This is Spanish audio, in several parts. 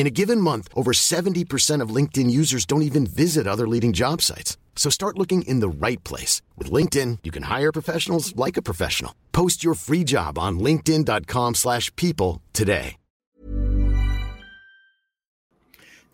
In a given month, over 70% of LinkedIn users don't even visit other leading job sites. So start looking in the right place. With LinkedIn, you can hire professionals like a professional. Post your free job on linkedin.com slash people today.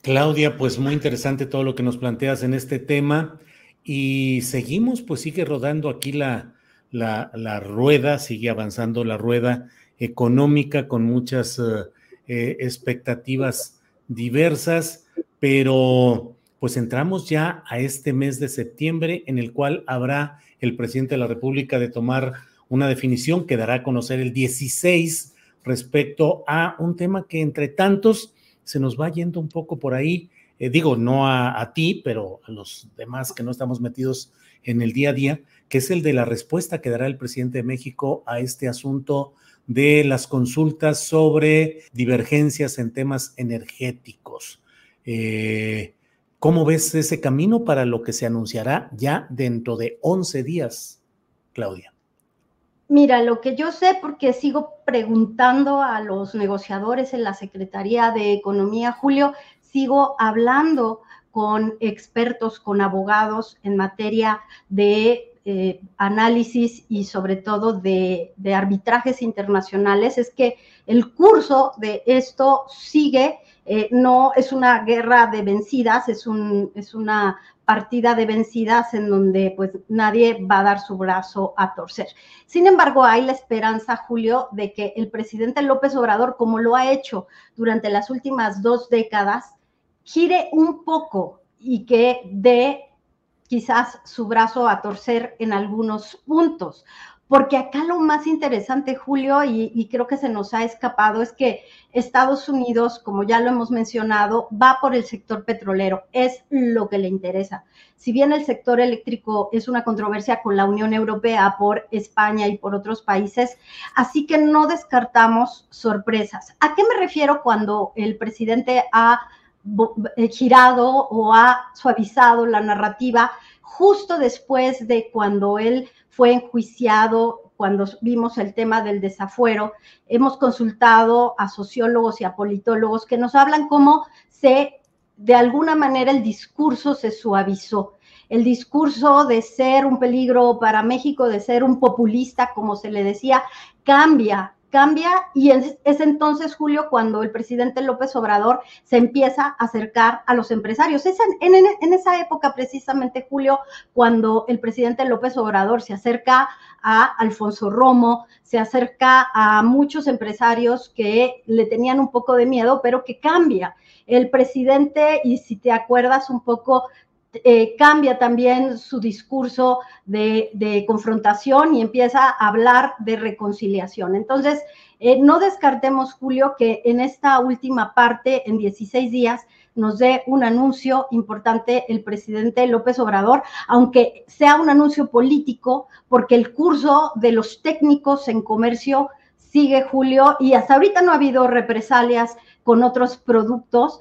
Claudia, pues muy interesante todo lo que nos planteas en este tema. Y seguimos, pues sigue rodando aquí la, la, la rueda, sigue avanzando la rueda económica con muchas... Uh, eh, expectativas diversas, pero pues entramos ya a este mes de septiembre en el cual habrá el presidente de la República de tomar una definición que dará a conocer el 16 respecto a un tema que entre tantos se nos va yendo un poco por ahí, eh, digo, no a, a, ti, pero a los demás que no estamos metidos en el día a día, que es el de la respuesta que dará el presidente de México a este asunto de las consultas sobre divergencias en temas energéticos. Eh, ¿Cómo ves ese camino para lo que se anunciará ya dentro de 11 días, Claudia? Mira, lo que yo sé, porque sigo preguntando a los negociadores en la Secretaría de Economía, Julio, sigo hablando con expertos, con abogados en materia de eh, análisis y sobre todo de, arbitrajes internacionales es que el curso de esto sigue, eh, no es una guerra de vencidas, es, un, es una partida de vencidas en donde pues nadie va a dar su brazo a torcer. Sin embargo, hay la esperanza, Julio, de que el presidente López Obrador, como lo ha hecho durante las últimas dos décadas, gire un poco y que dé quizás su brazo a torcer en algunos puntos. Porque acá lo más interesante, Julio, y, creo que se nos ha escapado, es que Estados Unidos, como ya lo hemos mencionado, va por el sector petrolero, es lo que le interesa. Si bien el sector eléctrico es una controversia con la Unión Europea por España y por otros países, así que no descartamos sorpresas. ¿A qué me refiero cuando el presidente ha girado o ha suavizado la narrativa justo después de cuando él fue enjuiciado, cuando vimos el tema del desafuero, hemos consultado a sociólogos y a politólogos que nos hablan cómo se, de alguna manera, el discurso se suavizó. El discurso de ser un peligro para México, de ser un populista, como se le decía, cambia cambia y es, entonces, Julio, cuando el presidente López Obrador se empieza a acercar a los empresarios. Es en, esa época, precisamente, Julio, cuando el presidente López Obrador se acerca a Alfonso Romo, se acerca a muchos empresarios que le tenían un poco de miedo, pero que cambia. El presidente, y si te acuerdas un poco, eh, cambia también su discurso de, confrontación y empieza a hablar de reconciliación. Entonces, eh, no descartemos, Julio, que en esta última parte, en 16 días, nos dé un anuncio importante el presidente López Obrador, aunque sea un anuncio político, porque el curso de los técnicos en comercio sigue, Julio, y hasta ahorita no ha habido represalias con otros productos,